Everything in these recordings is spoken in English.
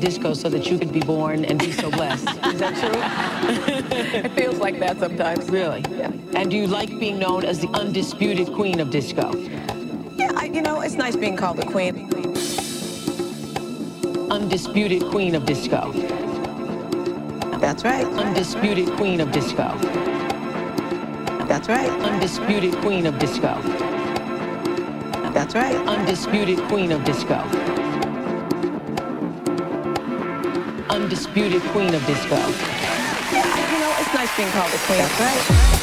disco so that you could be born and be so blessed. Is that true? it feels like that sometimes. Really? Yeah. And do you like being known as the undisputed queen of disco? Yeah, I, you know, it's nice being called the queen. Undisputed queen of disco. That's right. Undisputed queen of disco. That's right. Undisputed queen of disco. That's right. Undisputed queen of disco. Undisputed queen of disco. You know, it's nice being called the queen. That's right.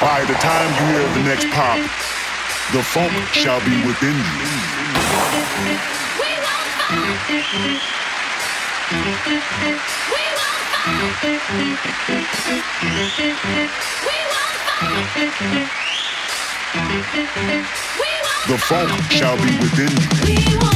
By the time you hear the next pop, the funk shall be within you. We will funk. We will. The funk shall be within you.